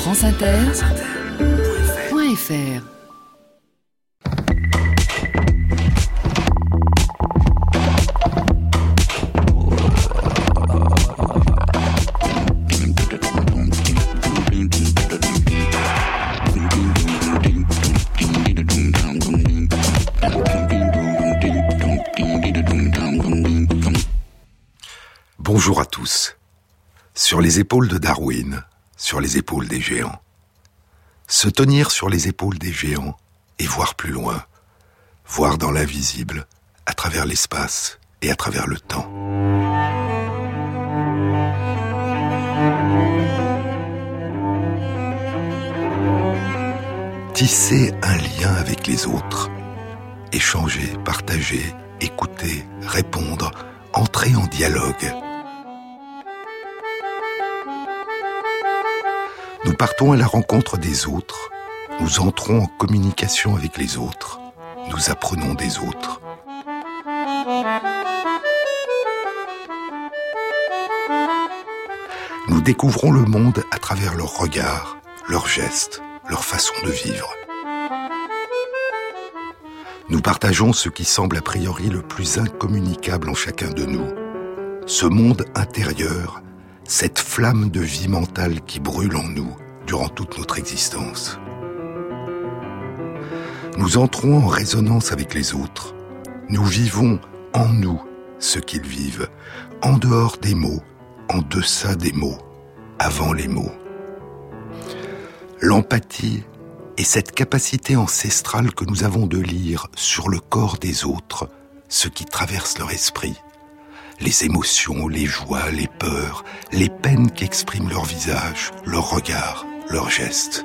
franceinter.fr Bonjour à tous. Sur les épaules de Darwin, sur les épaules des géants. Se tenir sur les épaules des géants et voir plus loin, voir dans l'invisible, à travers l'espace et à travers le temps. Tisser un lien avec les autres, échanger, partager, écouter, répondre, entrer en dialogue. Nous partons à la rencontre des autres, nous entrons en communication avec les autres, nous apprenons des autres. Nous découvrons le monde à travers leurs regards, leurs gestes, leur façon de vivre. Nous partageons ce qui semble a priori le plus incommunicable en chacun de nous, ce monde intérieur cette flamme de vie mentale qui brûle en nous durant toute notre existence. Nous entrons en résonance avec les autres. Nous vivons en nous ce qu'ils vivent, en dehors des mots, en deçà des mots, avant les mots. L'empathie est cette capacité ancestrale que nous avons de lire sur le corps des autres ce qui traverse leur esprit les émotions, les joies, les peurs, les peines qu'expriment leur visage, leur regard, leurs gestes.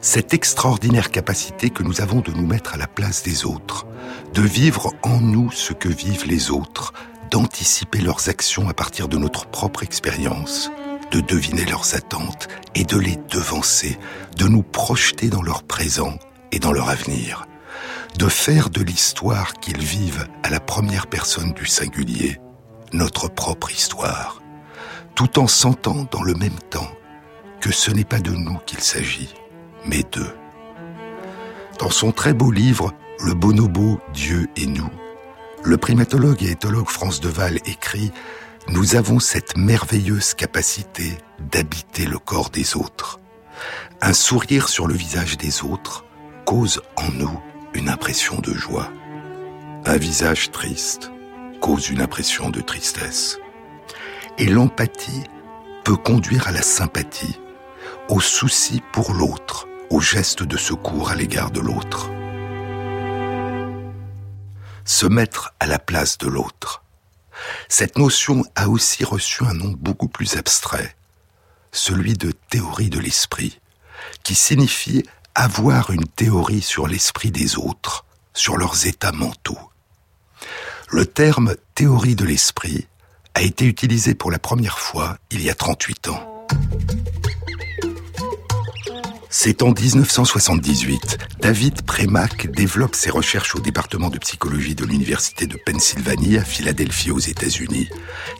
Cette extraordinaire capacité que nous avons de nous mettre à la place des autres, de vivre en nous ce que vivent les autres, d'anticiper leurs actions à partir de notre propre expérience, de deviner leurs attentes et de les devancer, de nous projeter dans leur présent et dans leur avenir de faire de l'histoire qu'ils vivent à la première personne du singulier notre propre histoire, tout en sentant dans le même temps que ce n'est pas de nous qu'il s'agit, mais d'eux. Dans son très beau livre Le bonobo, Dieu et nous, le primatologue et éthologue France Deval écrit Nous avons cette merveilleuse capacité d'habiter le corps des autres. Un sourire sur le visage des autres cause en nous une impression de joie. Un visage triste cause une impression de tristesse. Et l'empathie peut conduire à la sympathie, au souci pour l'autre, au geste de secours à l'égard de l'autre. Se mettre à la place de l'autre. Cette notion a aussi reçu un nom beaucoup plus abstrait, celui de théorie de l'esprit, qui signifie avoir une théorie sur l'esprit des autres, sur leurs états mentaux. Le terme théorie de l'esprit a été utilisé pour la première fois il y a 38 ans. C'est en 1978, David Premack développe ses recherches au département de psychologie de l'Université de Pennsylvanie à Philadelphie aux États-Unis.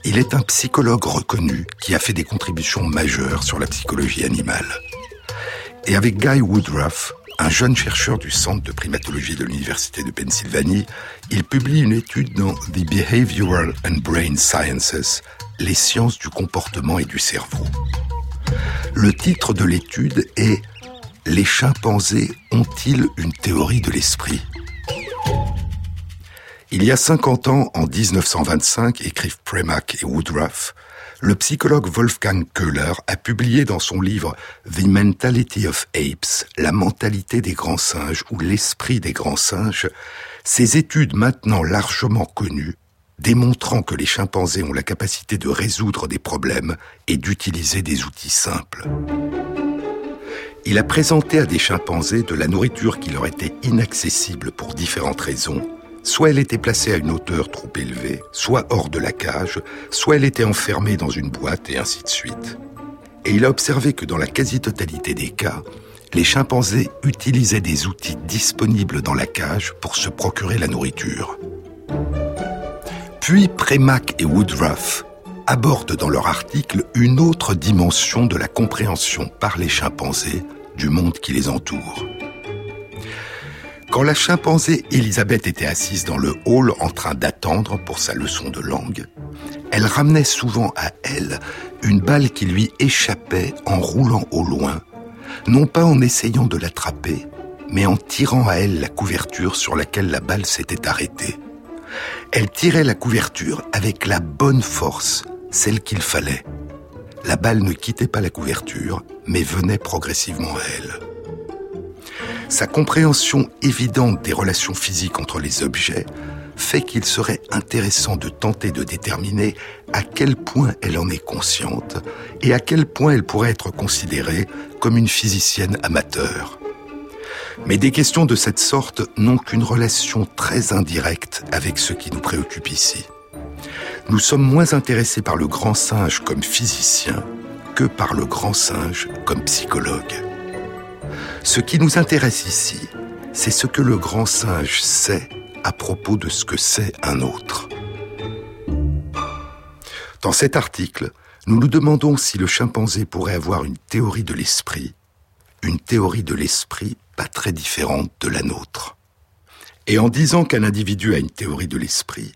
Il est un psychologue reconnu qui a fait des contributions majeures sur la psychologie animale. Et avec Guy Woodruff, un jeune chercheur du Centre de primatologie de l'Université de Pennsylvanie, il publie une étude dans The Behavioral and Brain Sciences, les sciences du comportement et du cerveau. Le titre de l'étude est Les chimpanzés ont-ils une théorie de l'esprit? Il y a 50 ans, en 1925, écrivent Premack et Woodruff, le psychologue Wolfgang Köhler a publié dans son livre The Mentality of Apes, la mentalité des grands singes ou l'esprit des grands singes, ces études maintenant largement connues démontrant que les chimpanzés ont la capacité de résoudre des problèmes et d'utiliser des outils simples. Il a présenté à des chimpanzés de la nourriture qui leur était inaccessible pour différentes raisons Soit elle était placée à une hauteur trop élevée, soit hors de la cage, soit elle était enfermée dans une boîte et ainsi de suite. Et il a observé que dans la quasi-totalité des cas, les chimpanzés utilisaient des outils disponibles dans la cage pour se procurer la nourriture. Puis Premack et Woodruff abordent dans leur article une autre dimension de la compréhension par les chimpanzés du monde qui les entoure. Quand la chimpanzé Elisabeth était assise dans le hall en train d'attendre pour sa leçon de langue, elle ramenait souvent à elle une balle qui lui échappait en roulant au loin, non pas en essayant de l'attraper, mais en tirant à elle la couverture sur laquelle la balle s'était arrêtée. Elle tirait la couverture avec la bonne force, celle qu'il fallait. La balle ne quittait pas la couverture, mais venait progressivement à elle. Sa compréhension évidente des relations physiques entre les objets fait qu'il serait intéressant de tenter de déterminer à quel point elle en est consciente et à quel point elle pourrait être considérée comme une physicienne amateur. Mais des questions de cette sorte n'ont qu'une relation très indirecte avec ce qui nous préoccupe ici. Nous sommes moins intéressés par le grand singe comme physicien que par le grand singe comme psychologue. Ce qui nous intéresse ici, c'est ce que le grand singe sait à propos de ce que sait un autre. Dans cet article, nous nous demandons si le chimpanzé pourrait avoir une théorie de l'esprit, une théorie de l'esprit pas très différente de la nôtre. Et en disant qu'un individu a une théorie de l'esprit,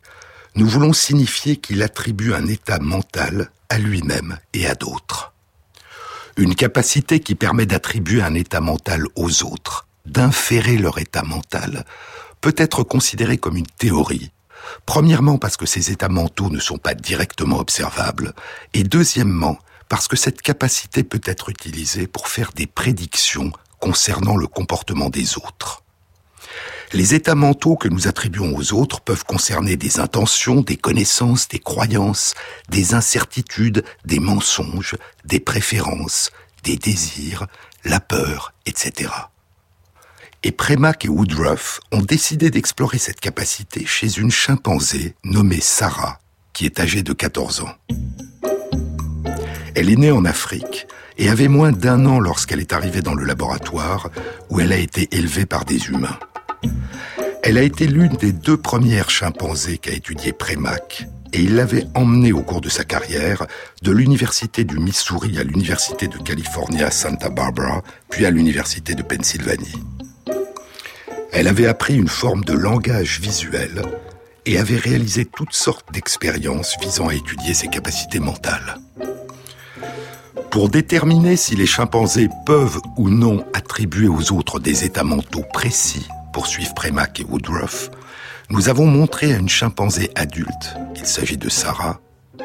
nous voulons signifier qu'il attribue un état mental à lui-même et à d'autres une capacité qui permet d'attribuer un état mental aux autres, d'inférer leur état mental, peut être considérée comme une théorie. Premièrement parce que ces états mentaux ne sont pas directement observables, et deuxièmement parce que cette capacité peut être utilisée pour faire des prédictions concernant le comportement des autres. Les états mentaux que nous attribuons aux autres peuvent concerner des intentions, des connaissances, des croyances, des incertitudes, des mensonges, des préférences, des désirs, la peur, etc. Et Premack et Woodruff ont décidé d'explorer cette capacité chez une chimpanzé nommée Sarah, qui est âgée de 14 ans. Elle est née en Afrique et avait moins d'un an lorsqu'elle est arrivée dans le laboratoire où elle a été élevée par des humains. Elle a été l'une des deux premières chimpanzés qu'a étudié Premack et il l'avait emmenée au cours de sa carrière de l'université du Missouri à l'université de Californie à Santa Barbara, puis à l'université de Pennsylvanie. Elle avait appris une forme de langage visuel et avait réalisé toutes sortes d'expériences visant à étudier ses capacités mentales. Pour déterminer si les chimpanzés peuvent ou non attribuer aux autres des états mentaux précis poursuivent Premack et Woodruff, nous avons montré à une chimpanzé adulte, il s'agit de Sarah,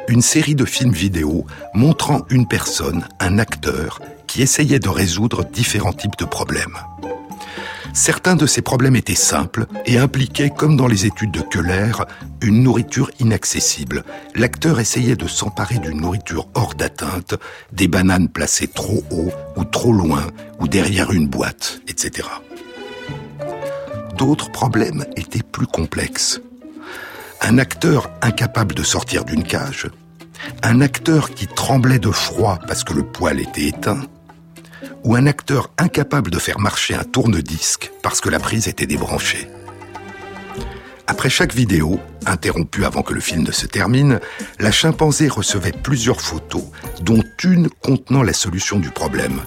une série de films vidéo montrant une personne, un acteur, qui essayait de résoudre différents types de problèmes. Certains de ces problèmes étaient simples et impliquaient, comme dans les études de Keller, une nourriture inaccessible. L'acteur essayait de s'emparer d'une nourriture hors d'atteinte, des bananes placées trop haut ou trop loin ou derrière une boîte, etc d'autres problèmes étaient plus complexes. Un acteur incapable de sortir d'une cage, un acteur qui tremblait de froid parce que le poêle était éteint, ou un acteur incapable de faire marcher un tourne-disque parce que la prise était débranchée. Après chaque vidéo, interrompue avant que le film ne se termine, la chimpanzé recevait plusieurs photos, dont une contenant la solution du problème,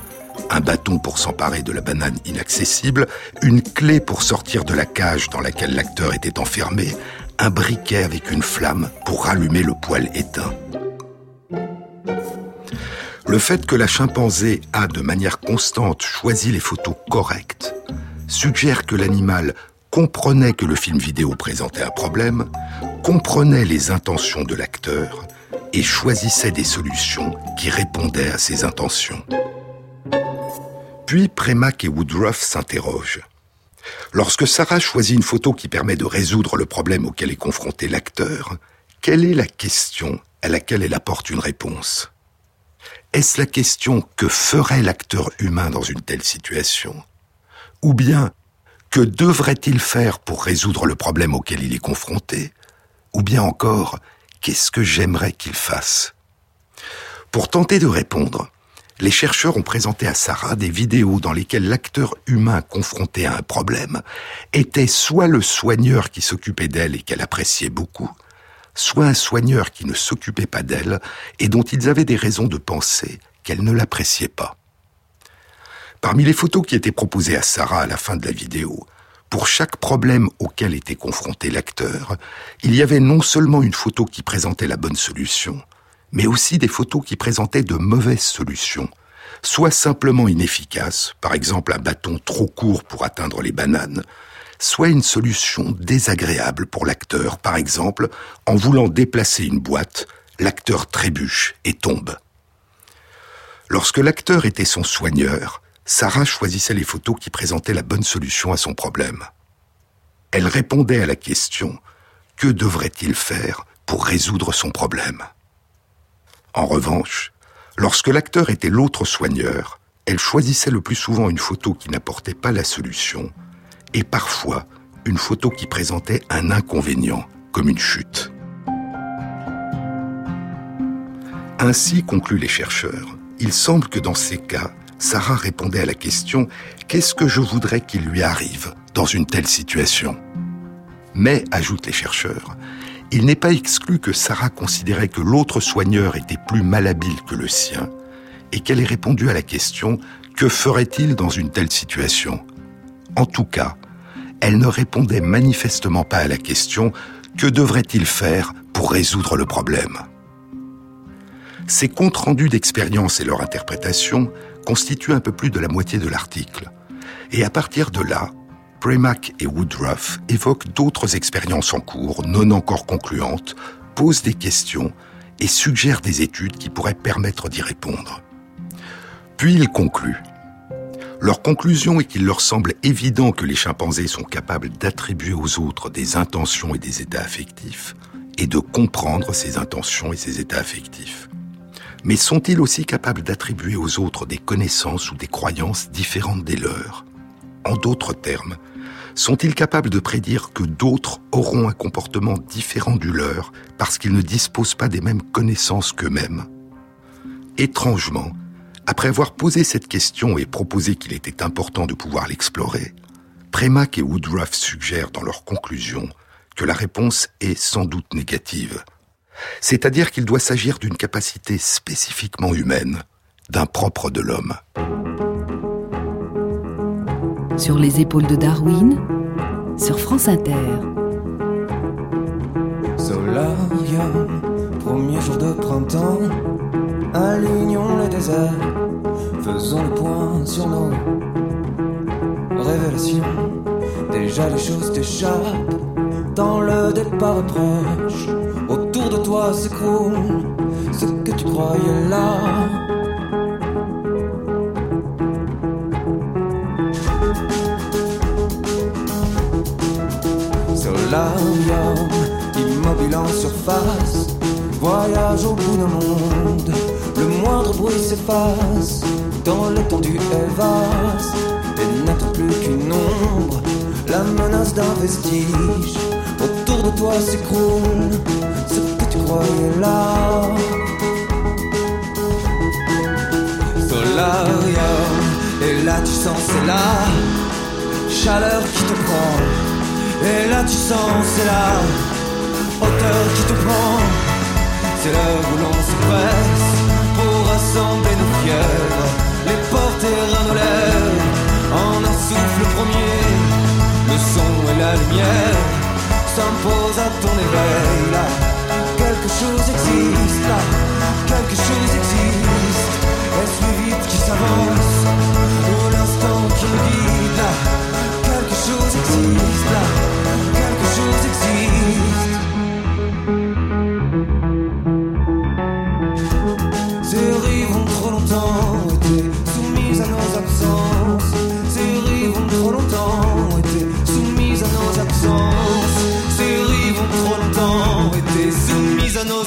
un bâton pour s'emparer de la banane inaccessible, une clé pour sortir de la cage dans laquelle l'acteur était enfermé, un briquet avec une flamme pour rallumer le poêle éteint. Le fait que la chimpanzé a de manière constante choisi les photos correctes suggère que l'animal comprenait que le film vidéo présentait un problème, comprenait les intentions de l'acteur et choisissait des solutions qui répondaient à ses intentions. Puis Premack et Woodruff s'interrogent. Lorsque Sarah choisit une photo qui permet de résoudre le problème auquel est confronté l'acteur, quelle est la question à laquelle elle apporte une réponse? Est-ce la question que ferait l'acteur humain dans une telle situation Ou bien que devrait-il faire pour résoudre le problème auquel il est confronté Ou bien encore, qu'est-ce que j'aimerais qu'il fasse? Pour tenter de répondre, les chercheurs ont présenté à Sarah des vidéos dans lesquelles l'acteur humain confronté à un problème était soit le soigneur qui s'occupait d'elle et qu'elle appréciait beaucoup, soit un soigneur qui ne s'occupait pas d'elle et dont ils avaient des raisons de penser qu'elle ne l'appréciait pas. Parmi les photos qui étaient proposées à Sarah à la fin de la vidéo, pour chaque problème auquel était confronté l'acteur, il y avait non seulement une photo qui présentait la bonne solution, mais aussi des photos qui présentaient de mauvaises solutions, soit simplement inefficaces, par exemple un bâton trop court pour atteindre les bananes, soit une solution désagréable pour l'acteur, par exemple en voulant déplacer une boîte, l'acteur trébuche et tombe. Lorsque l'acteur était son soigneur, Sarah choisissait les photos qui présentaient la bonne solution à son problème. Elle répondait à la question que devrait-il faire pour résoudre son problème? En revanche, lorsque l'acteur était l'autre soigneur, elle choisissait le plus souvent une photo qui n'apportait pas la solution et parfois une photo qui présentait un inconvénient, comme une chute. Ainsi concluent les chercheurs, il semble que dans ces cas, Sarah répondait à la question ⁇ Qu'est-ce que je voudrais qu'il lui arrive dans une telle situation ?⁇ Mais, ajoutent les chercheurs, il n'est pas exclu que Sarah considérait que l'autre soigneur était plus malhabile que le sien et qu'elle ait répondu à la question ⁇ Que ferait-il dans une telle situation ?⁇ En tout cas, elle ne répondait manifestement pas à la question ⁇ Que devrait-il faire pour résoudre le problème ?⁇ Ces comptes rendus d'expérience et leur interprétation constituent un peu plus de la moitié de l'article. Et à partir de là, Premack et Woodruff évoquent d'autres expériences en cours, non encore concluantes, posent des questions et suggèrent des études qui pourraient permettre d'y répondre. Puis ils concluent. Leur conclusion est qu'il leur semble évident que les chimpanzés sont capables d'attribuer aux autres des intentions et des états affectifs, et de comprendre ces intentions et ces états affectifs. Mais sont-ils aussi capables d'attribuer aux autres des connaissances ou des croyances différentes des leurs? En d'autres termes, sont-ils capables de prédire que d'autres auront un comportement différent du leur parce qu'ils ne disposent pas des mêmes connaissances qu'eux-mêmes? Étrangement, après avoir posé cette question et proposé qu'il était important de pouvoir l'explorer, Premack et Woodruff suggèrent dans leur conclusion que la réponse est sans doute négative c'est-à-dire qu'il doit s'agir d'une capacité spécifiquement humaine, d'un propre de l'homme. Sur les épaules de Darwin, sur France Inter. Solarium, premier jour de printemps, alignons le désert, faisons le point sur nos révélations. Déjà les choses t'échappent dans le départ proche de toi s'écroule ce que tu croyais là. Solarium, immobile en surface, voyage au bout d'un monde. Le moindre bruit s'efface, dans l'étendue elle vaste, et plus qu'une ombre, la menace d'un vestige. Autour de toi s'écroule croyais là. Solarium, et là tu sens c'est la chaleur qui te prend. Et là tu sens c'est la hauteur qui te prend. C'est l'heure où l'on se presse pour rassembler nos fièvres, les porter à nos lèvres en un souffle premier. Le son et la lumière s'imposent à ton éveil là quelque chose existe là, quelque chose existe. Est-ce le vide qui s'avance? Ou l'instant qui nous guide là Quelque chose existe là,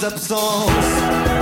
à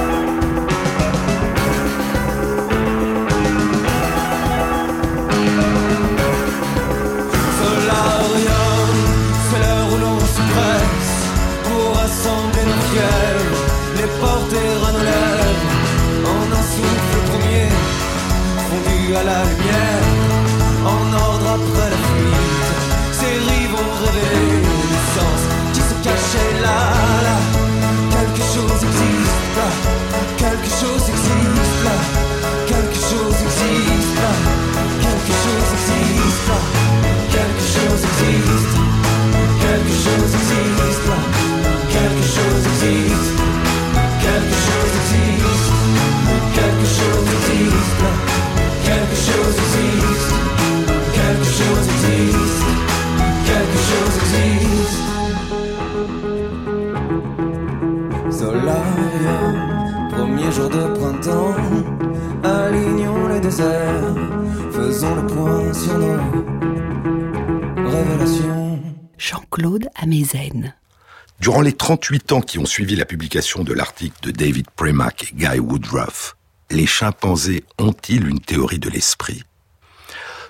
Durant les 38 ans qui ont suivi la publication de l'article de David Premack et Guy Woodruff, les chimpanzés ont-ils une théorie de l'esprit?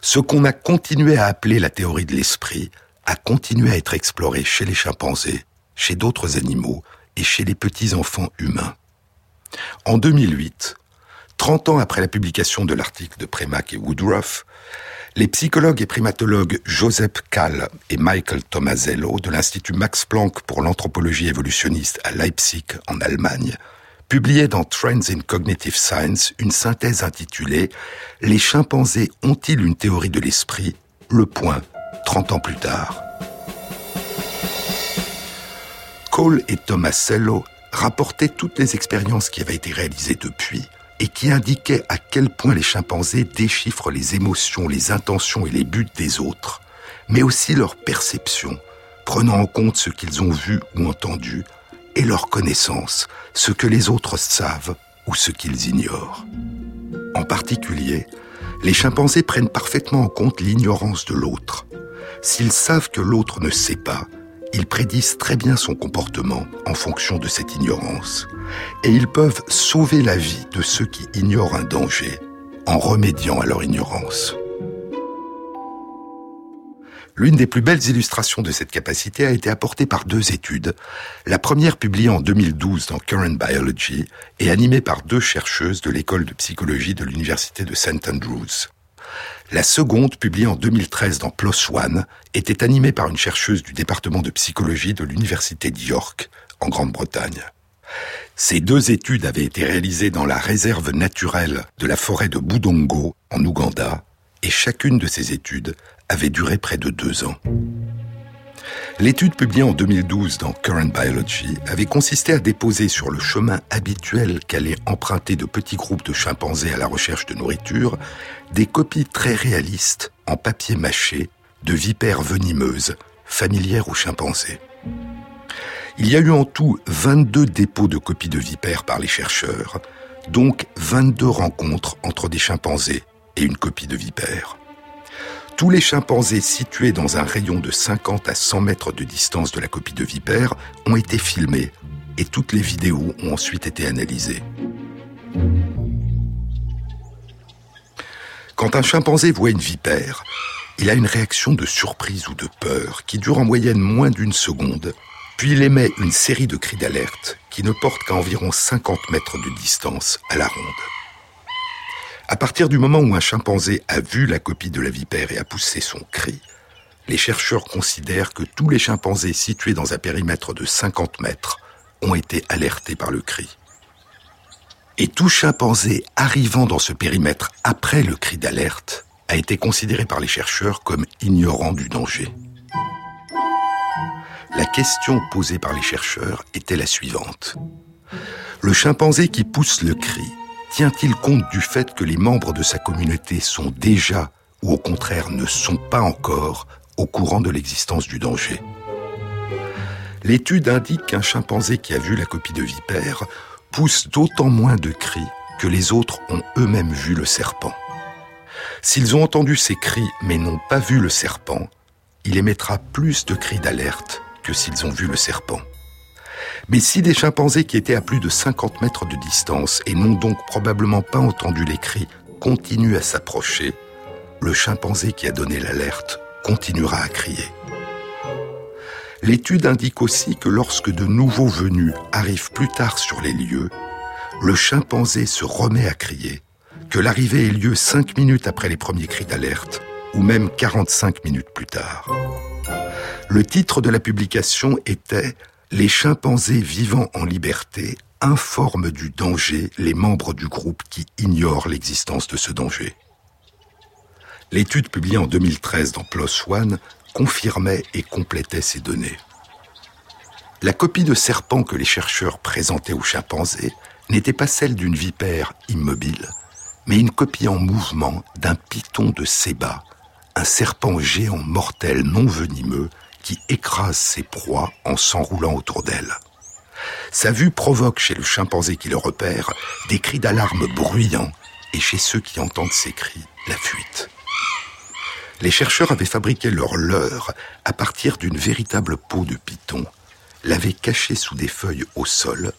Ce qu'on a continué à appeler la théorie de l'esprit a continué à être exploré chez les chimpanzés, chez d'autres animaux et chez les petits-enfants humains. En 2008, 30 ans après la publication de l'article de Premack et Woodruff, les psychologues et primatologues Joseph Kahl et Michael Tomasello de l'Institut Max Planck pour l'anthropologie évolutionniste à Leipzig en Allemagne publiaient dans Trends in Cognitive Science une synthèse intitulée Les chimpanzés ont-ils une théorie de l'esprit? Le point, 30 ans plus tard. Cole et Tomasello rapportaient toutes les expériences qui avaient été réalisées depuis et qui indiquaient à quel point les chimpanzés déchiffrent les émotions, les intentions et les buts des autres, mais aussi leur perception, prenant en compte ce qu'ils ont vu ou entendu, et leur connaissance, ce que les autres savent ou ce qu'ils ignorent. En particulier, les chimpanzés prennent parfaitement en compte l'ignorance de l'autre. S'ils savent que l'autre ne sait pas, ils prédisent très bien son comportement en fonction de cette ignorance. Et ils peuvent sauver la vie de ceux qui ignorent un danger en remédiant à leur ignorance. L'une des plus belles illustrations de cette capacité a été apportée par deux études. La première publiée en 2012 dans Current Biology et animée par deux chercheuses de l'école de psychologie de l'université de St. Andrews. La seconde, publiée en 2013 dans PLOS ONE, était animée par une chercheuse du département de psychologie de l'université de York, en Grande-Bretagne. Ces deux études avaient été réalisées dans la réserve naturelle de la forêt de Budongo, en Ouganda, et chacune de ces études avait duré près de deux ans. L'étude publiée en 2012 dans Current Biology avait consisté à déposer sur le chemin habituel qu'allaient emprunter de petits groupes de chimpanzés à la recherche de nourriture des copies très réalistes en papier mâché de vipères venimeuses, familières aux chimpanzés. Il y a eu en tout 22 dépôts de copies de vipères par les chercheurs, donc 22 rencontres entre des chimpanzés et une copie de vipère. Tous les chimpanzés situés dans un rayon de 50 à 100 mètres de distance de la copie de vipère ont été filmés et toutes les vidéos ont ensuite été analysées. Quand un chimpanzé voit une vipère, il a une réaction de surprise ou de peur qui dure en moyenne moins d'une seconde, puis il émet une série de cris d'alerte qui ne portent qu'à environ 50 mètres de distance à la ronde. À partir du moment où un chimpanzé a vu la copie de la vipère et a poussé son cri, les chercheurs considèrent que tous les chimpanzés situés dans un périmètre de 50 mètres ont été alertés par le cri. Et tout chimpanzé arrivant dans ce périmètre après le cri d'alerte a été considéré par les chercheurs comme ignorant du danger. La question posée par les chercheurs était la suivante. Le chimpanzé qui pousse le cri tient-il compte du fait que les membres de sa communauté sont déjà, ou au contraire ne sont pas encore, au courant de l'existence du danger? L'étude indique qu'un chimpanzé qui a vu la copie de vipère pousse d'autant moins de cris que les autres ont eux-mêmes vu le serpent. S'ils ont entendu ces cris mais n'ont pas vu le serpent, il émettra plus de cris d'alerte que s'ils ont vu le serpent. Mais si des chimpanzés qui étaient à plus de 50 mètres de distance et n'ont donc probablement pas entendu les cris continuent à s'approcher, le chimpanzé qui a donné l'alerte continuera à crier. L'étude indique aussi que lorsque de nouveaux venus arrivent plus tard sur les lieux, le chimpanzé se remet à crier, que l'arrivée ait lieu 5 minutes après les premiers cris d'alerte, ou même 45 minutes plus tard. Le titre de la publication était les chimpanzés vivant en liberté informent du danger les membres du groupe qui ignorent l'existence de ce danger. L'étude publiée en 2013 dans PLOS ONE confirmait et complétait ces données. La copie de serpent que les chercheurs présentaient aux chimpanzés n'était pas celle d'une vipère immobile, mais une copie en mouvement d'un python de séba, un serpent géant mortel non venimeux qui écrase ses proies en s'enroulant autour d'elle. Sa vue provoque chez le chimpanzé qui le repère des cris d'alarme bruyants et chez ceux qui entendent ces cris, la fuite. Les chercheurs avaient fabriqué leur leurre à partir d'une véritable peau de python, l'avaient caché sous des feuilles au sol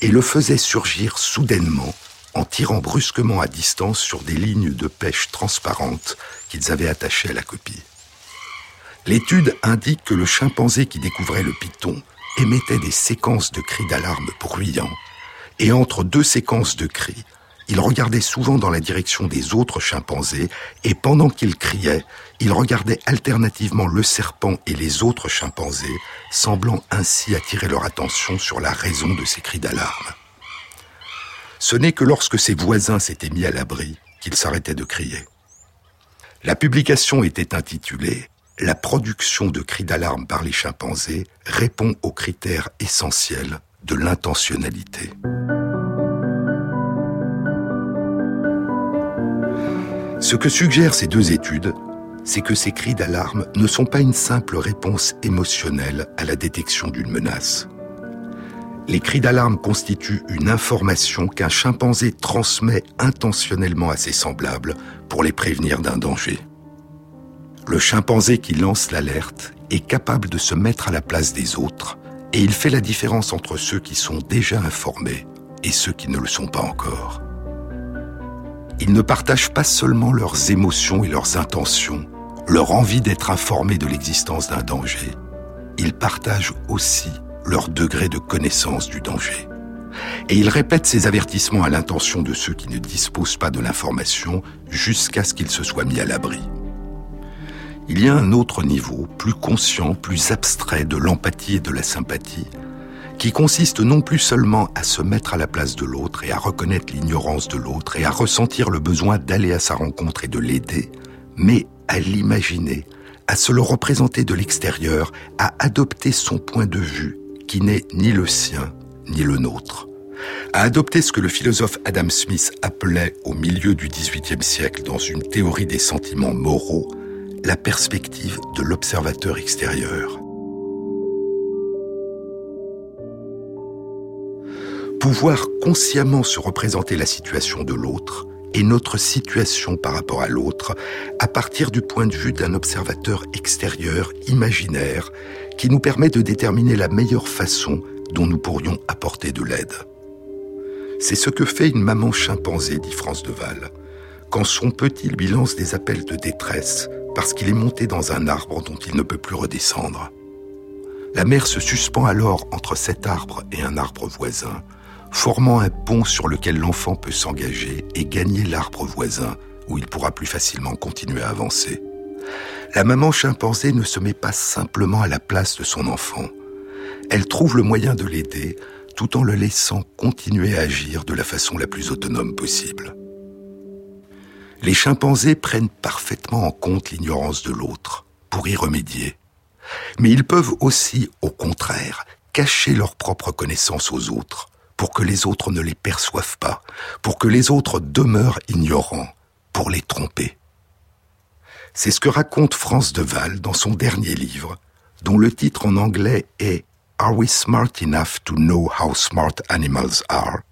et le faisaient surgir soudainement en tirant brusquement à distance sur des lignes de pêche transparentes qu'ils avaient attachées à la copie. L'étude indique que le chimpanzé qui découvrait le python émettait des séquences de cris d'alarme bruyants, et entre deux séquences de cris, il regardait souvent dans la direction des autres chimpanzés, et pendant qu'il criait, il regardait alternativement le serpent et les autres chimpanzés, semblant ainsi attirer leur attention sur la raison de ces cris d'alarme. Ce n'est que lorsque ses voisins s'étaient mis à l'abri qu'il s'arrêtait de crier. La publication était intitulée La production de cris d'alarme par les chimpanzés répond aux critères essentiels de l'intentionnalité. Ce que suggèrent ces deux études, c'est que ces cris d'alarme ne sont pas une simple réponse émotionnelle à la détection d'une menace. Les cris d'alarme constituent une information qu'un chimpanzé transmet intentionnellement à ses semblables pour les prévenir d'un danger. Le chimpanzé qui lance l'alerte est capable de se mettre à la place des autres et il fait la différence entre ceux qui sont déjà informés et ceux qui ne le sont pas encore. Ils ne partagent pas seulement leurs émotions et leurs intentions, leur envie d'être informés de l'existence d'un danger, ils partagent aussi leur degré de connaissance du danger. Et ils répètent ces avertissements à l'intention de ceux qui ne disposent pas de l'information jusqu'à ce qu'ils se soient mis à l'abri. Il y a un autre niveau, plus conscient, plus abstrait de l'empathie et de la sympathie, qui consiste non plus seulement à se mettre à la place de l'autre et à reconnaître l'ignorance de l'autre et à ressentir le besoin d'aller à sa rencontre et de l'aider, mais à l'imaginer, à se le représenter de l'extérieur, à adopter son point de vue qui n'est ni le sien ni le nôtre, à adopter ce que le philosophe Adam Smith appelait au milieu du XVIIIe siècle dans une théorie des sentiments moraux, la perspective de l'observateur extérieur. Pouvoir consciemment se représenter la situation de l'autre et notre situation par rapport à l'autre à partir du point de vue d'un observateur extérieur imaginaire qui nous permet de déterminer la meilleure façon dont nous pourrions apporter de l'aide. C'est ce que fait une maman chimpanzé, dit France Deval, quand son petit lui lance des appels de détresse parce qu'il est monté dans un arbre dont il ne peut plus redescendre. La mère se suspend alors entre cet arbre et un arbre voisin, formant un pont sur lequel l'enfant peut s'engager et gagner l'arbre voisin où il pourra plus facilement continuer à avancer. La maman chimpanzé ne se met pas simplement à la place de son enfant. Elle trouve le moyen de l'aider tout en le laissant continuer à agir de la façon la plus autonome possible les chimpanzés prennent parfaitement en compte l'ignorance de l'autre pour y remédier. Mais ils peuvent aussi, au contraire, cacher leur propre connaissance aux autres pour que les autres ne les perçoivent pas, pour que les autres demeurent ignorants, pour les tromper. C'est ce que raconte France Deval dans son dernier livre, dont le titre en anglais est Are we smart enough to know how smart animals are?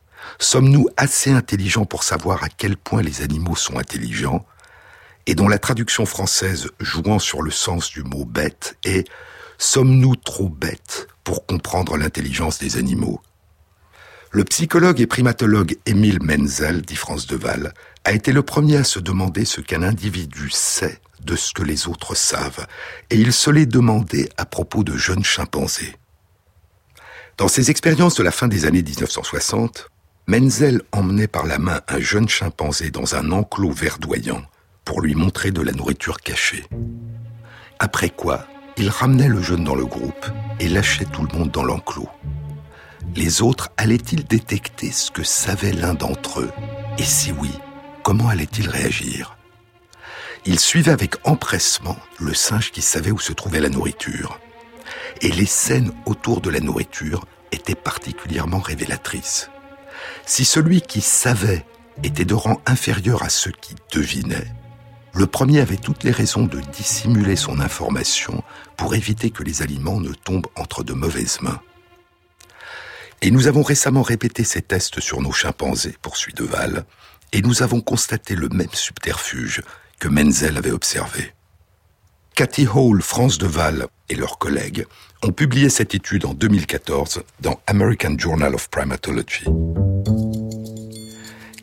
Sommes-nous assez intelligents pour savoir à quel point les animaux sont intelligents? Et dont la traduction française jouant sur le sens du mot bête est Sommes-nous trop bêtes pour comprendre l'intelligence des animaux? Le psychologue et primatologue Émile Menzel, dit France Deval, a été le premier à se demander ce qu'un individu sait de ce que les autres savent, et il se l'est demandé à propos de jeunes chimpanzés. Dans ses expériences de la fin des années 1960, Menzel emmenait par la main un jeune chimpanzé dans un enclos verdoyant pour lui montrer de la nourriture cachée. Après quoi, il ramenait le jeune dans le groupe et lâchait tout le monde dans l'enclos. Les autres allaient-ils détecter ce que savait l'un d'entre eux? Et si oui, comment allaient-ils réagir? Il suivait avec empressement le singe qui savait où se trouvait la nourriture. Et les scènes autour de la nourriture étaient particulièrement révélatrices. Si celui qui savait était de rang inférieur à ceux qui devinaient, le premier avait toutes les raisons de dissimuler son information pour éviter que les aliments ne tombent entre de mauvaises mains. Et nous avons récemment répété ces tests sur nos chimpanzés, poursuit Deval, et nous avons constaté le même subterfuge que Menzel avait observé. Cathy Hall, France Deval et leurs collègues ont publié cette étude en 2014 dans American Journal of Primatology.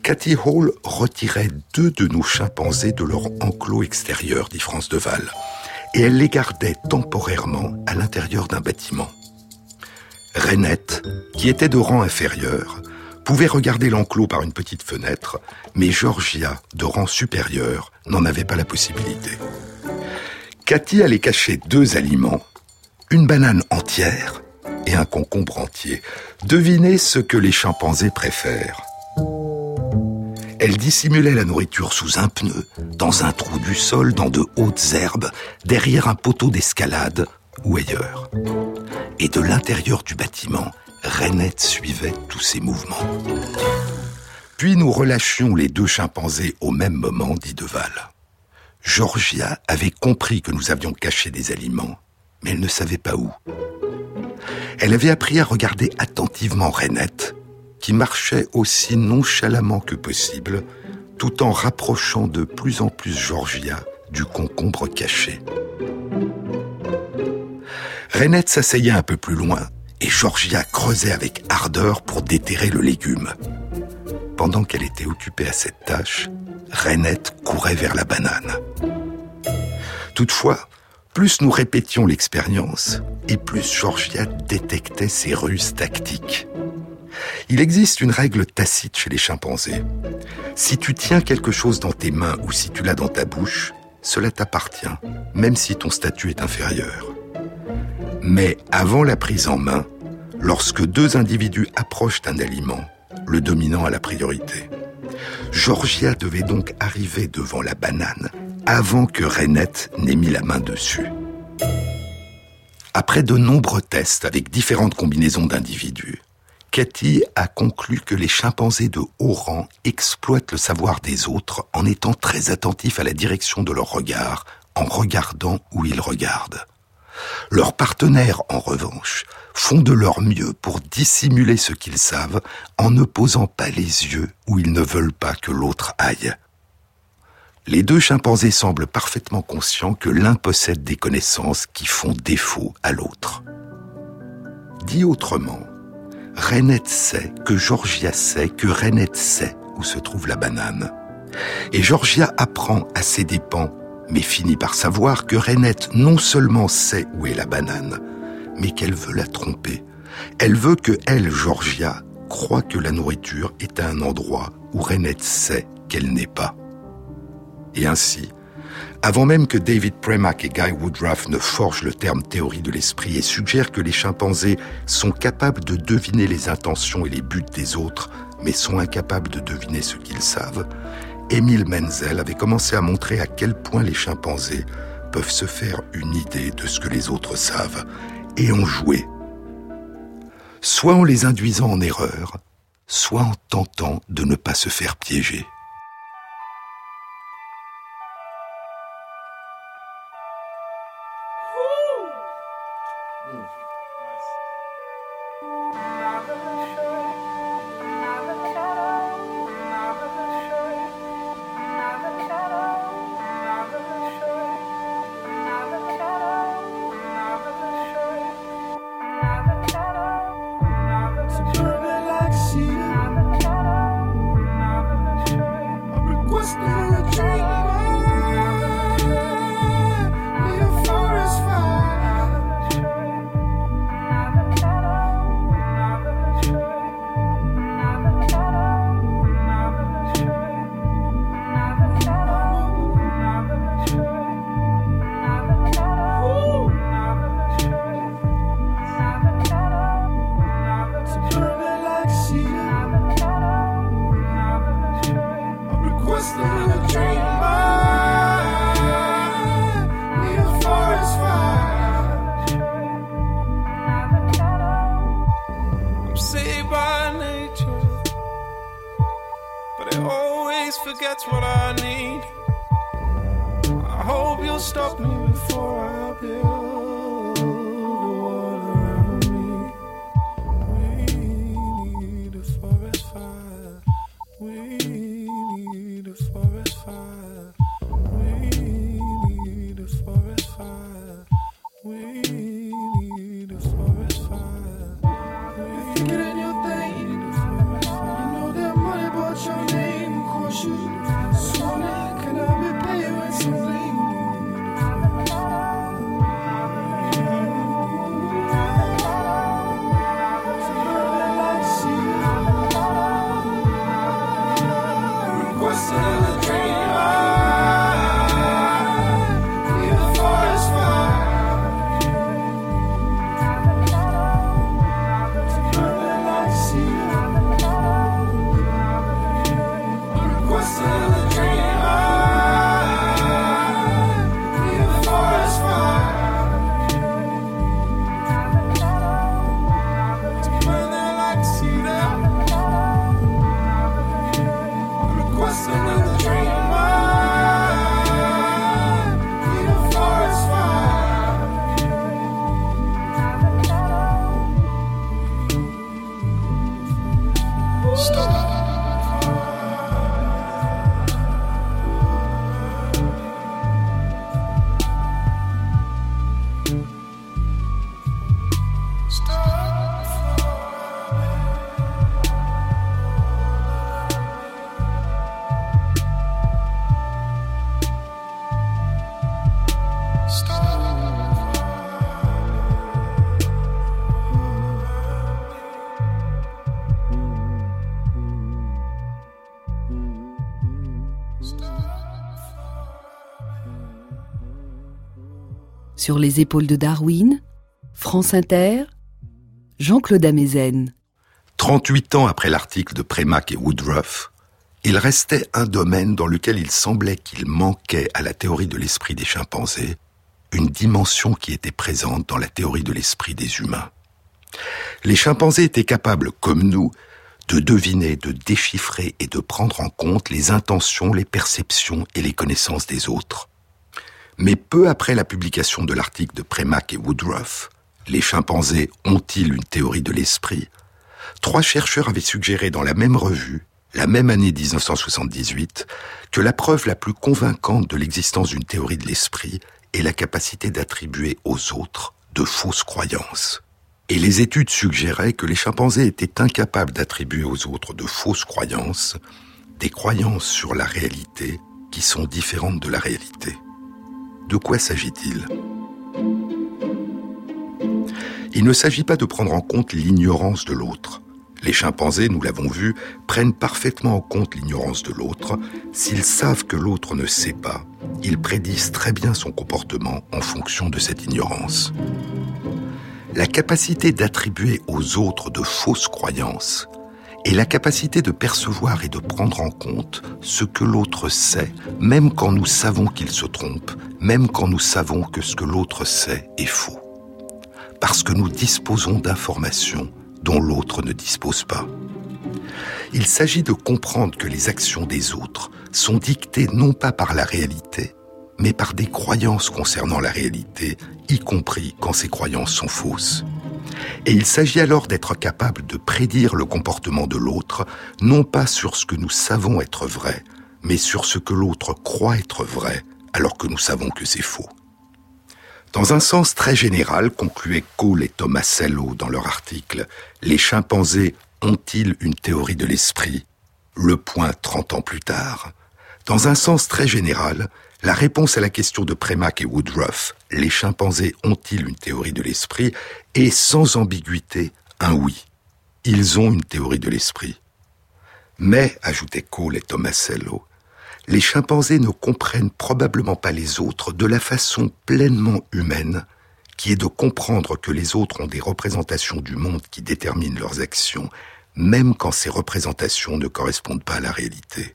Cathy Hall retirait deux de nos chimpanzés de leur enclos extérieur, dit France Deval, et elle les gardait temporairement à l'intérieur d'un bâtiment. Renette, qui était de rang inférieur, pouvait regarder l'enclos par une petite fenêtre, mais Georgia, de rang supérieur, n'en avait pas la possibilité. Cathy allait cacher deux aliments, une banane entière et un concombre entier. Devinez ce que les chimpanzés préfèrent. Elle dissimulait la nourriture sous un pneu, dans un trou du sol, dans de hautes herbes, derrière un poteau d'escalade ou ailleurs. Et de l'intérieur du bâtiment, Renette suivait tous ses mouvements. Puis nous relâchions les deux chimpanzés au même moment, dit Deval. Georgia avait compris que nous avions caché des aliments, mais elle ne savait pas où. Elle avait appris à regarder attentivement Renette, qui marchait aussi nonchalamment que possible, tout en rapprochant de plus en plus Georgia du concombre caché. Renette s'asseyait un peu plus loin et Georgia creusait avec ardeur pour déterrer le légume. Pendant qu'elle était occupée à cette tâche, Renette courait vers la banane. Toutefois, plus nous répétions l'expérience, et plus Georgia détectait ses ruses tactiques. Il existe une règle tacite chez les chimpanzés. Si tu tiens quelque chose dans tes mains ou si tu l'as dans ta bouche, cela t'appartient, même si ton statut est inférieur. Mais avant la prise en main, lorsque deux individus approchent un aliment, le dominant a la priorité. Georgia devait donc arriver devant la banane avant que Renette n'ait mis la main dessus. Après de nombreux tests avec différentes combinaisons d'individus, Cathy a conclu que les chimpanzés de haut rang exploitent le savoir des autres en étant très attentifs à la direction de leur regard, en regardant où ils regardent. Leurs partenaires, en revanche, font de leur mieux pour dissimuler ce qu'ils savent en ne posant pas les yeux où ils ne veulent pas que l'autre aille. Les deux chimpanzés semblent parfaitement conscients que l'un possède des connaissances qui font défaut à l'autre. Dit autrement, Renette sait que Georgia sait que Renette sait où se trouve la banane. Et Georgia apprend à ses dépens, mais finit par savoir que Renette non seulement sait où est la banane, mais qu'elle veut la tromper. Elle veut que elle, Georgia, croit que la nourriture est à un endroit où Renette sait qu'elle n'est pas. Et ainsi, avant même que David Premack et Guy Woodruff ne forgent le terme théorie de l'esprit et suggèrent que les chimpanzés sont capables de deviner les intentions et les buts des autres, mais sont incapables de deviner ce qu'ils savent, Émile Menzel avait commencé à montrer à quel point les chimpanzés peuvent se faire une idée de ce que les autres savent et en jouer. Soit en les induisant en erreur, soit en tentant de ne pas se faire piéger. Sur les épaules de Darwin, France Inter, Jean-Claude Amezen. 38 ans après l'article de Premack et Woodruff, il restait un domaine dans lequel il semblait qu'il manquait à la théorie de l'esprit des chimpanzés, une dimension qui était présente dans la théorie de l'esprit des humains. Les chimpanzés étaient capables, comme nous, de deviner, de déchiffrer et de prendre en compte les intentions, les perceptions et les connaissances des autres. Mais peu après la publication de l'article de Premack et Woodruff, Les chimpanzés ont-ils une théorie de l'esprit? Trois chercheurs avaient suggéré dans la même revue, la même année 1978, que la preuve la plus convaincante de l'existence d'une théorie de l'esprit la capacité d'attribuer aux autres de fausses croyances. Et les études suggéraient que les chimpanzés étaient incapables d'attribuer aux autres de fausses croyances, des croyances sur la réalité qui sont différentes de la réalité. De quoi s'agit-il? Il ne s'agit pas de prendre en compte l'ignorance de l'autre. Les chimpanzés, nous l'avons vu, prennent parfaitement en compte l'ignorance de l'autre. S'ils savent que l'autre ne sait pas, ils prédisent très bien son comportement en fonction de cette ignorance. La capacité d'attribuer aux autres de fausses croyances et la capacité de percevoir et de prendre en compte ce que l'autre sait, même quand nous savons qu'il se trompe, même quand nous savons que ce que l'autre sait est faux. Parce que nous disposons d'informations dont l'autre ne dispose pas. Il s'agit de comprendre que les actions des autres sont dictées non pas par la réalité, mais par des croyances concernant la réalité, y compris quand ces croyances sont fausses. Et il s'agit alors d'être capable de prédire le comportement de l'autre, non pas sur ce que nous savons être vrai, mais sur ce que l'autre croit être vrai, alors que nous savons que c'est faux. Dans un sens très général, concluaient Cole et Thomas Sello dans leur article, les chimpanzés ont-ils une théorie de l'esprit? Le point 30 ans plus tard. Dans un sens très général, la réponse à la question de Premack et Woodruff, les chimpanzés ont-ils une théorie de l'esprit, est sans ambiguïté un oui. Ils ont une théorie de l'esprit. Mais, ajoutaient Cole et Tomasello, les chimpanzés ne comprennent probablement pas les autres de la façon pleinement humaine qui est de comprendre que les autres ont des représentations du monde qui déterminent leurs actions, même quand ces représentations ne correspondent pas à la réalité.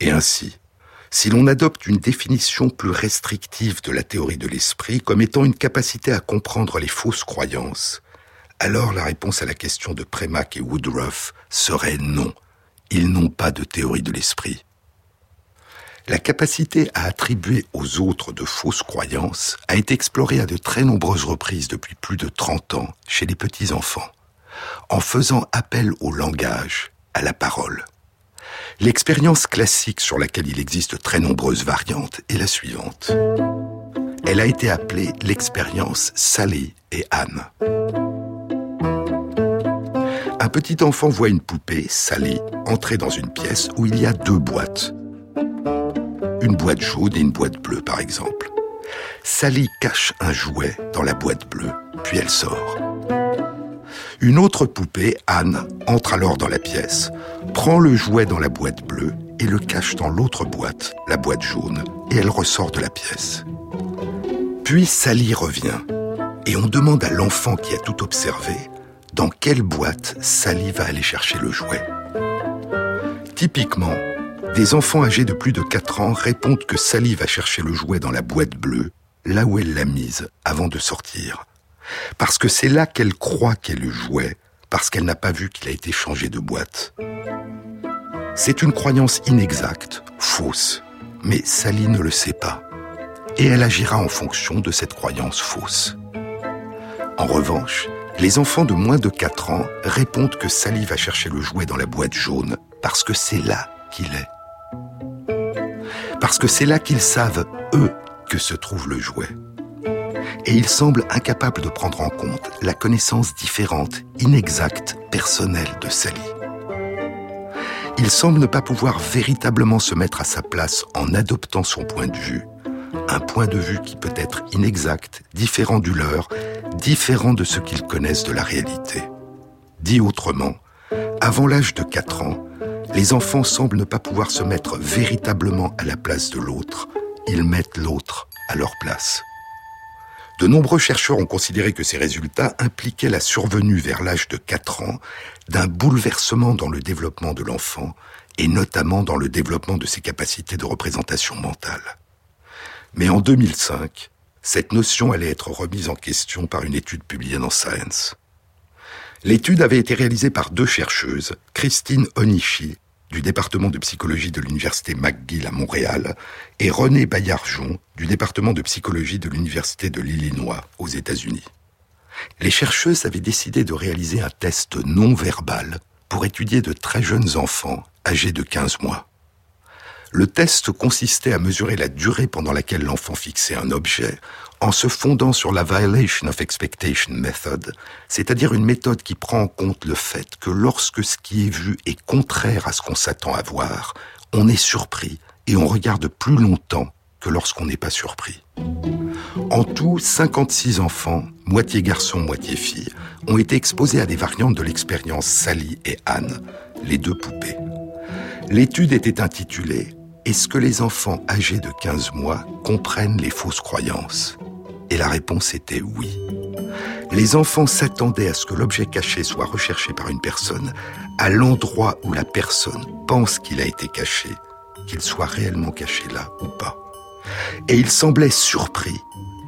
Et ainsi, si l'on adopte une définition plus restrictive de la théorie de l'esprit comme étant une capacité à comprendre les fausses croyances, alors la réponse à la question de Premack et Woodruff serait non. Ils n'ont pas de théorie de l'esprit. La capacité à attribuer aux autres de fausses croyances a été explorée à de très nombreuses reprises depuis plus de 30 ans chez les petits-enfants, en faisant appel au langage, à la parole. L'expérience classique sur laquelle il existe très nombreuses variantes est la suivante. Elle a été appelée l'expérience Sally et Anne. Un petit enfant voit une poupée, Sally, entrer dans une pièce où il y a deux boîtes. Une boîte jaune et une boîte bleue, par exemple. Sally cache un jouet dans la boîte bleue, puis elle sort. Une autre poupée, Anne, entre alors dans la pièce, prend le jouet dans la boîte bleue et le cache dans l'autre boîte, la boîte jaune, et elle ressort de la pièce. Puis Sally revient, et on demande à l'enfant qui a tout observé dans quelle boîte Sally va aller chercher le jouet. Typiquement, des enfants âgés de plus de 4 ans répondent que Sally va chercher le jouet dans la boîte bleue, là où elle l'a mise, avant de sortir parce que c'est là qu'elle croit qu'elle le jouet, parce qu'elle n'a pas vu qu'il a été changé de boîte. C'est une croyance inexacte, fausse, mais Sally ne le sait pas, et elle agira en fonction de cette croyance fausse. En revanche, les enfants de moins de 4 ans répondent que Sally va chercher le jouet dans la boîte jaune parce que c'est là qu'il est. Parce que c'est là qu'ils savent, eux, que se trouve le jouet et il semble incapable de prendre en compte la connaissance différente, inexacte, personnelle de Sally. Il semble ne pas pouvoir véritablement se mettre à sa place en adoptant son point de vue, un point de vue qui peut être inexact, différent du leur, différent de ce qu'ils connaissent de la réalité. Dit autrement, avant l'âge de 4 ans, les enfants semblent ne pas pouvoir se mettre véritablement à la place de l'autre, ils mettent l'autre à leur place. De nombreux chercheurs ont considéré que ces résultats impliquaient la survenue vers l'âge de 4 ans d'un bouleversement dans le développement de l'enfant et notamment dans le développement de ses capacités de représentation mentale. Mais en 2005, cette notion allait être remise en question par une étude publiée dans Science. L'étude avait été réalisée par deux chercheuses, Christine Onishi, du département de psychologie de l'Université McGill à Montréal, et René Bayarjon, du département de psychologie de l'Université de l'Illinois aux États-Unis. Les chercheuses avaient décidé de réaliser un test non verbal pour étudier de très jeunes enfants âgés de 15 mois. Le test consistait à mesurer la durée pendant laquelle l'enfant fixait un objet en se fondant sur la Violation of Expectation Method, c'est-à-dire une méthode qui prend en compte le fait que lorsque ce qui est vu est contraire à ce qu'on s'attend à voir, on est surpris et on regarde plus longtemps que lorsqu'on n'est pas surpris. En tout, 56 enfants, moitié garçons, moitié filles, ont été exposés à des variantes de l'expérience Sally et Anne, les deux poupées. L'étude était intitulée Est-ce que les enfants âgés de 15 mois comprennent les fausses croyances? Et la réponse était oui. Les enfants s'attendaient à ce que l'objet caché soit recherché par une personne à l'endroit où la personne pense qu'il a été caché, qu'il soit réellement caché là ou pas. Et ils semblaient surpris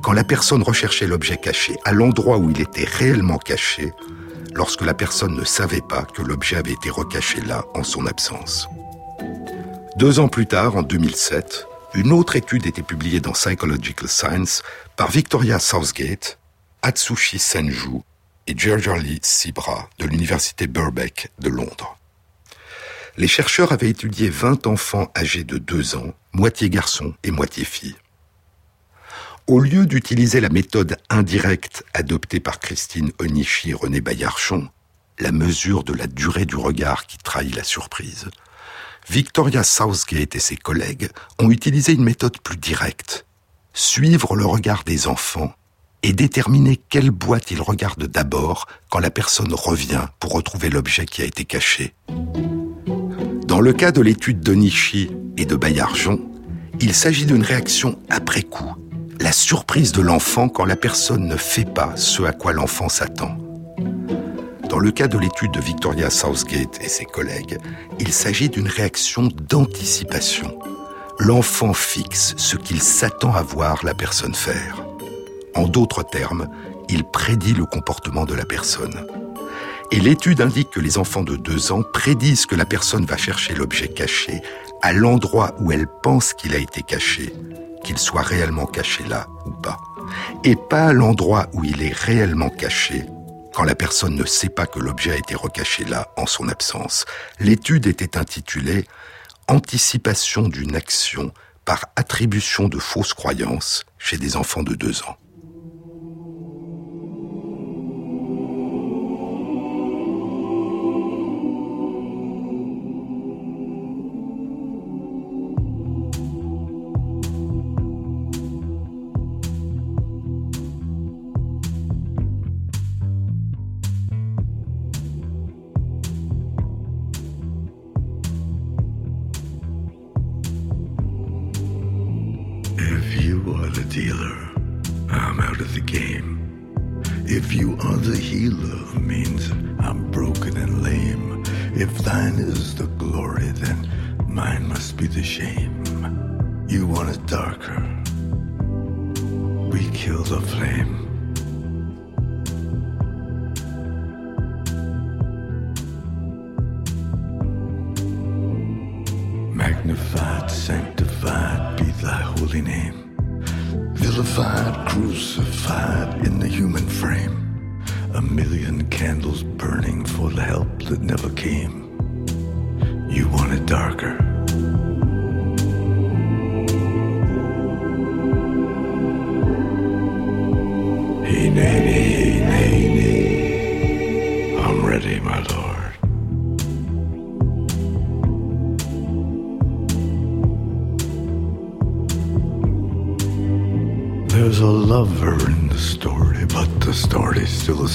quand la personne recherchait l'objet caché à l'endroit où il était réellement caché, lorsque la personne ne savait pas que l'objet avait été recaché là en son absence. Deux ans plus tard, en 2007, une autre étude était publiée dans Psychological Science par Victoria Southgate, Atsushi Senju et Gergerly Sibra de l'université Birkbeck de Londres. Les chercheurs avaient étudié 20 enfants âgés de 2 ans, moitié garçons et moitié filles. Au lieu d'utiliser la méthode indirecte adoptée par Christine Onishi et René Bayarchon, la mesure de la durée du regard qui trahit la surprise, Victoria Southgate et ses collègues ont utilisé une méthode plus directe. Suivre le regard des enfants et déterminer quelle boîte ils regardent d'abord quand la personne revient pour retrouver l'objet qui a été caché. Dans le cas de l'étude d'Onishi et de Bayarjon, il s'agit d'une réaction après coup, la surprise de l'enfant quand la personne ne fait pas ce à quoi l'enfant s'attend. Dans le cas de l'étude de Victoria Southgate et ses collègues, il s'agit d'une réaction d'anticipation. L'enfant fixe ce qu'il s'attend à voir la personne faire. En d'autres termes, il prédit le comportement de la personne. Et l'étude indique que les enfants de deux ans prédisent que la personne va chercher l'objet caché à l'endroit où elle pense qu'il a été caché, qu'il soit réellement caché là ou pas, et pas à l'endroit où il est réellement caché, quand la personne ne sait pas que l'objet a été recaché là en son absence. L'étude était intitulée Anticipation d'une action par attribution de fausses croyances chez des enfants de deux ans.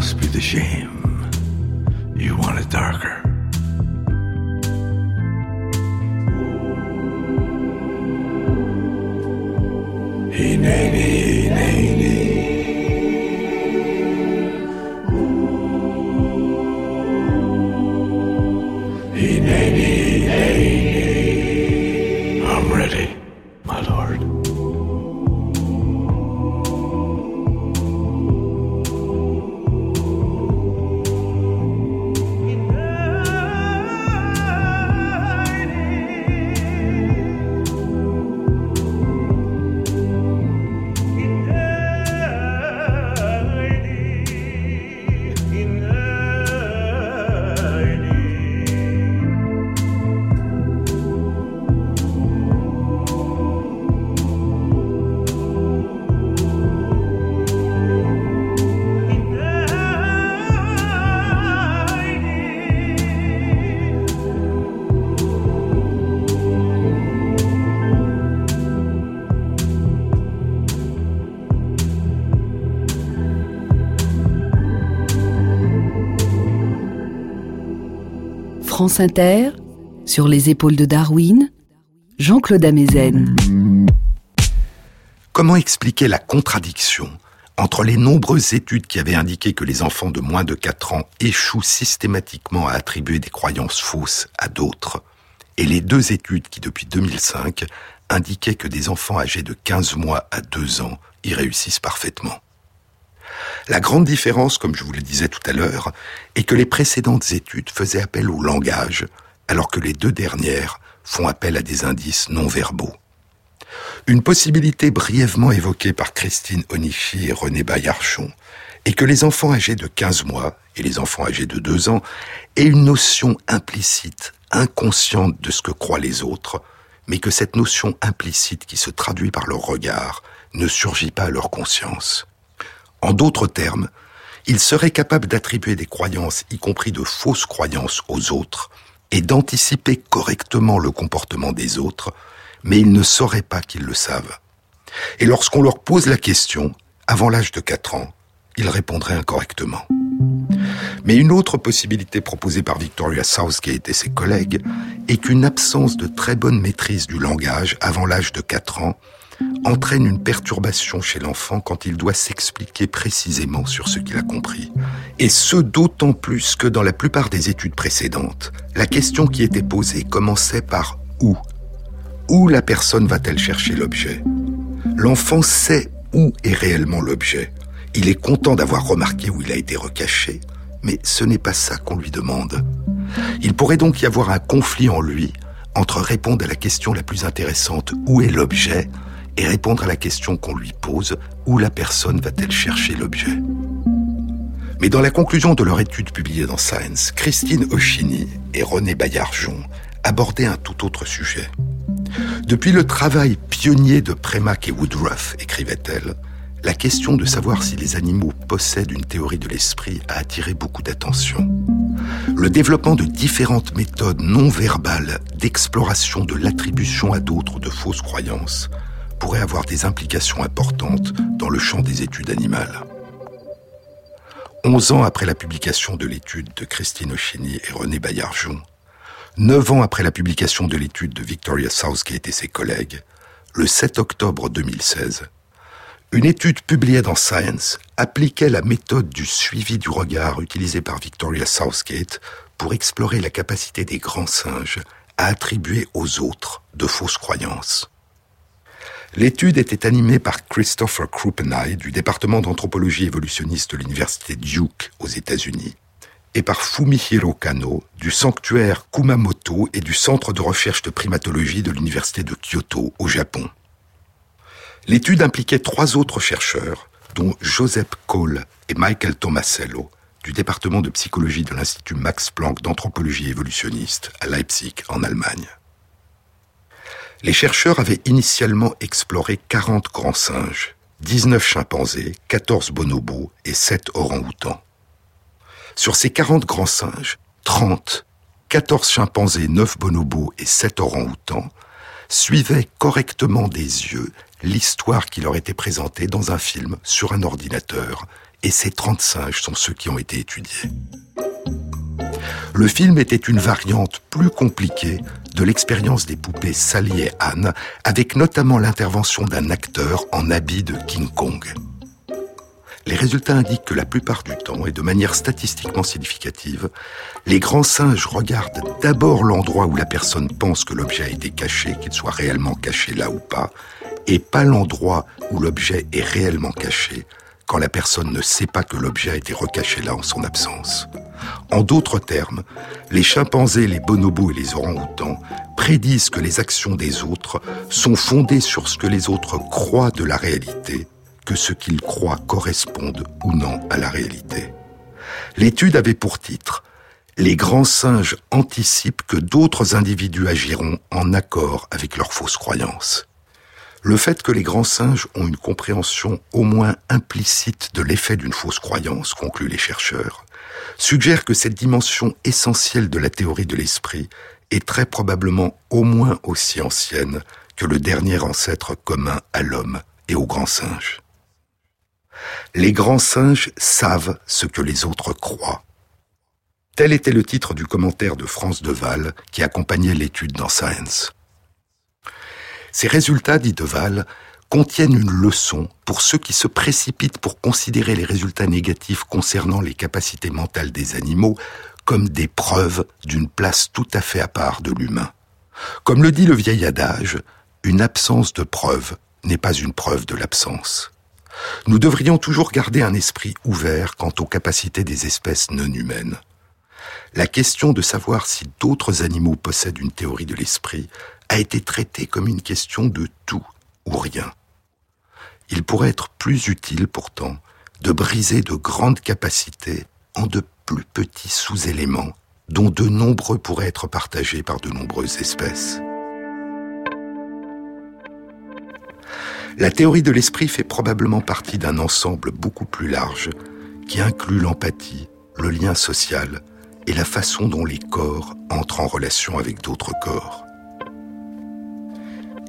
must be the shame. You want it darker. Sur les épaules de Darwin, Jean-Claude Amezen. Comment expliquer la contradiction entre les nombreuses études qui avaient indiqué que les enfants de moins de 4 ans échouent systématiquement à attribuer des croyances fausses à d'autres, et les deux études qui, depuis 2005, indiquaient que des enfants âgés de 15 mois à 2 ans y réussissent parfaitement? La grande différence, comme je vous le disais tout à l'heure, est que les précédentes études faisaient appel au langage, alors que les deux dernières font appel à des indices non verbaux. Une possibilité brièvement évoquée par Christine Onichi et René Bayarchon est que les enfants âgés de 15 mois et les enfants âgés de 2 ans aient une notion implicite, inconsciente de ce que croient les autres, mais que cette notion implicite qui se traduit par leur regard ne surgit pas à leur conscience. En d'autres termes, ils seraient capables d'attribuer des croyances, y compris de fausses croyances, aux autres, et d'anticiper correctement le comportement des autres, mais ils ne sauraient pas qu'ils le savent. Et lorsqu'on leur pose la question, avant l'âge de 4 ans, ils répondraient incorrectement. Mais une autre possibilité proposée par Victoria Southgate et ses collègues est qu'une absence de très bonne maîtrise du langage avant l'âge de 4 ans entraîne une perturbation chez l'enfant quand il doit s'expliquer précisément sur ce qu'il a compris. Et ce d'autant plus que dans la plupart des études précédentes, la question qui était posée commençait par où Où la personne va-t-elle chercher l'objet? L'enfant sait où est réellement l'objet. Il est content d'avoir remarqué où il a été recaché, mais ce n'est pas ça qu'on lui demande. Il pourrait donc y avoir un conflit en lui entre répondre à la question la plus intéressante, où est l'objet, et répondre à la question qu'on lui pose, où la personne va-t-elle chercher l'objet? Mais dans la conclusion de leur étude publiée dans Science, Christine Oshini et René Bayarjon abordait un tout autre sujet. Depuis le travail pionnier de Premack et Woodruff, écrivait-elle, la question de savoir si les animaux possèdent une théorie de l'esprit a attiré beaucoup d'attention. Le développement de différentes méthodes non verbales d'exploration de l'attribution à d'autres de fausses croyances pourrait avoir des implications importantes dans le champ des études animales. Onze ans après la publication de l'étude de Christine Ochini et René Baillargeon, neuf ans après la publication de l'étude de Victoria Southgate et ses collègues, le 7 octobre 2016, une étude publiée dans Science appliquait la méthode du suivi du regard utilisée par Victoria Southgate pour explorer la capacité des grands singes à attribuer aux autres de fausses croyances. L'étude était animée par Christopher Krupenay du département d'anthropologie évolutionniste de l'université Duke aux États-Unis et par Fumihiro Kano du sanctuaire Kumamoto et du centre de recherche de primatologie de l'université de Kyoto au Japon. L'étude impliquait trois autres chercheurs, dont Joseph Cole et Michael Tomasello, du département de psychologie de l'Institut Max Planck d'anthropologie évolutionniste à Leipzig, en Allemagne. Les chercheurs avaient initialement exploré 40 grands singes, 19 chimpanzés, 14 bonobos et 7 orang-outans. Sur ces 40 grands singes, 30, 14 chimpanzés, 9 bonobos et 7 orang-outans suivaient correctement des yeux l'histoire qui leur était présentée dans un film sur un ordinateur, et ces 30 singes sont ceux qui ont été étudiés. Le film était une variante plus compliquée l'expérience des poupées Sally et Anne, avec notamment l'intervention d'un acteur en habit de King Kong. Les résultats indiquent que la plupart du temps, et de manière statistiquement significative, les grands singes regardent d'abord l'endroit où la personne pense que l'objet a été caché, qu'il soit réellement caché là ou pas, et pas l'endroit où l'objet est réellement caché quand la personne ne sait pas que l'objet a été recaché là en son absence. En d'autres termes, les chimpanzés, les bonobos et les orang-outans prédisent que les actions des autres sont fondées sur ce que les autres croient de la réalité, que ce qu'ils croient corresponde ou non à la réalité. L'étude avait pour titre Les grands singes anticipent que d'autres individus agiront en accord avec leurs fausses croyances. Le fait que les grands singes ont une compréhension au moins implicite de l'effet d'une fausse croyance, concluent les chercheurs, suggère que cette dimension essentielle de la théorie de l'esprit est très probablement au moins aussi ancienne que le dernier ancêtre commun à l'homme et aux grands singes. Les grands singes savent ce que les autres croient. Tel était le titre du commentaire de France Deval qui accompagnait l'étude dans Science. Ces résultats, dit Deval, contiennent une leçon pour ceux qui se précipitent pour considérer les résultats négatifs concernant les capacités mentales des animaux comme des preuves d'une place tout à fait à part de l'humain. Comme le dit le vieil adage, une absence de preuve n'est pas une preuve de l'absence. Nous devrions toujours garder un esprit ouvert quant aux capacités des espèces non humaines. La question de savoir si d'autres animaux possèdent une théorie de l'esprit a été traité comme une question de tout ou rien. Il pourrait être plus utile pourtant de briser de grandes capacités en de plus petits sous-éléments dont de nombreux pourraient être partagés par de nombreuses espèces. La théorie de l'esprit fait probablement partie d'un ensemble beaucoup plus large qui inclut l'empathie, le lien social et la façon dont les corps entrent en relation avec d'autres corps.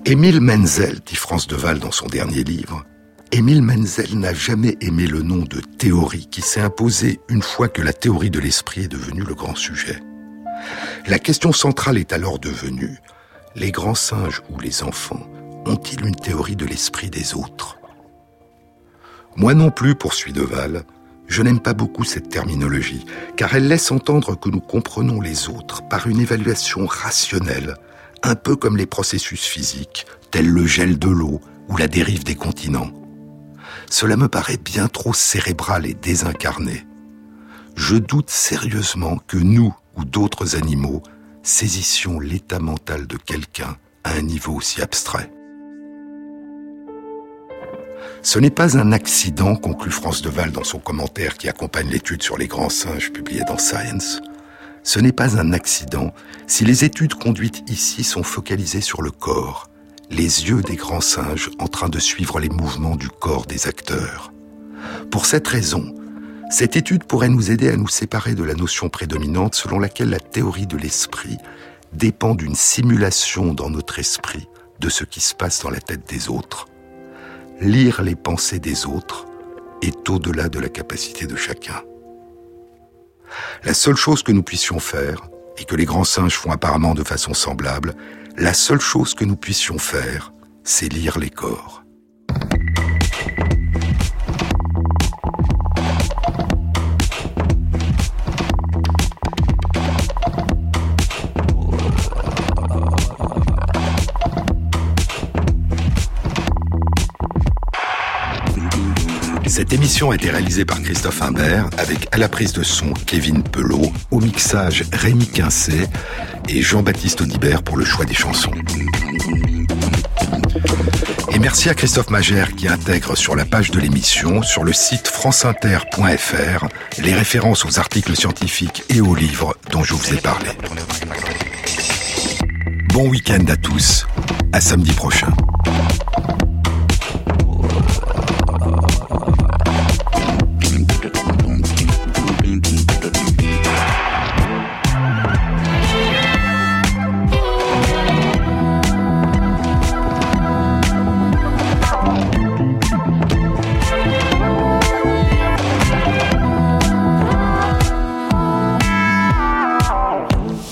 Émile Menzel, dit France Deval dans son dernier livre, Émile Menzel n'a jamais aimé le nom de théorie qui s'est imposé une fois que la théorie de l'esprit est devenue le grand sujet. La question centrale est alors devenue, les grands singes ou les enfants ont-ils une théorie de l'esprit des autres? Moi non plus, poursuit Deval, je n'aime pas beaucoup cette terminologie, car elle laisse entendre que nous comprenons les autres par une évaluation rationnelle un peu comme les processus physiques, tels le gel de l'eau ou la dérive des continents. Cela me paraît bien trop cérébral et désincarné. Je doute sérieusement que nous ou d'autres animaux saisissions l'état mental de quelqu'un à un niveau aussi abstrait. Ce n'est pas un accident, conclut France Deval dans son commentaire qui accompagne l'étude sur les grands singes publiée dans Science. Ce n'est pas un accident si les études conduites ici sont focalisées sur le corps, les yeux des grands singes en train de suivre les mouvements du corps des acteurs. Pour cette raison, cette étude pourrait nous aider à nous séparer de la notion prédominante selon laquelle la théorie de l'esprit dépend d'une simulation dans notre esprit de ce qui se passe dans la tête des autres. Lire les pensées des autres est au-delà de la capacité de chacun. La seule chose que nous puissions faire, et que les grands singes font apparemment de façon semblable, la seule chose que nous puissions faire, c'est lire les corps. Cette émission a été réalisée par Christophe Imbert avec à la prise de son Kevin Pelot, au mixage Rémi Quincet et Jean-Baptiste Audibert pour le choix des chansons. Et merci à Christophe Magère qui intègre sur la page de l'émission, sur le site franceinter.fr, les références aux articles scientifiques et aux livres dont je vous ai parlé. Bon week-end à tous, à samedi prochain.